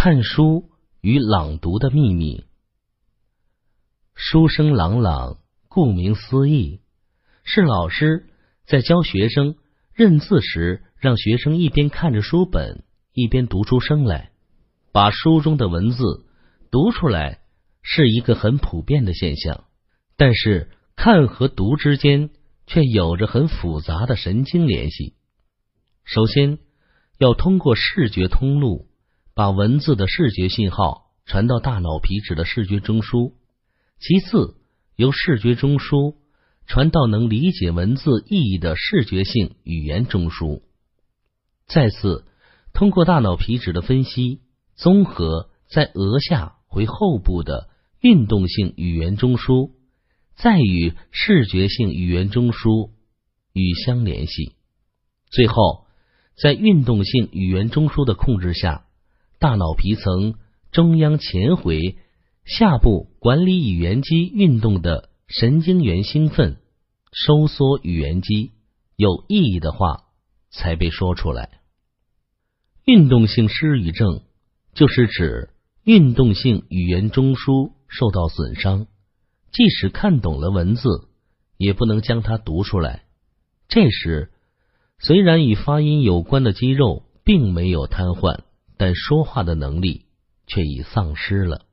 看书与朗读的秘密。书声朗朗，顾名思义，是老师在教学生认字时，让学生一边看着书本，一边读出声来，把书中的文字读出来，是一个很普遍的现象。但是，看和读之间却有着很复杂的神经联系。首先，要通过视觉通路，把文字的视觉信号传到大脑皮质的视觉中枢。其次，由视觉中枢传到能理解文字意义的视觉性语言中枢，再次通过大脑皮质的分析综合，在额下回后部的运动性语言中枢，再与视觉性语言中枢与相联系，最后在运动性语言中枢的控制下，大脑皮层中央前回。下部管理语言肌运动的神经元兴奋，收缩语言肌，有意义的话才被说出来。运动性失语症就是指运动性语言中枢受到损伤，即使看懂了文字，也不能将它读出来。这时，虽然与发音有关的肌肉并没有瘫痪，但说话的能力却已丧失了。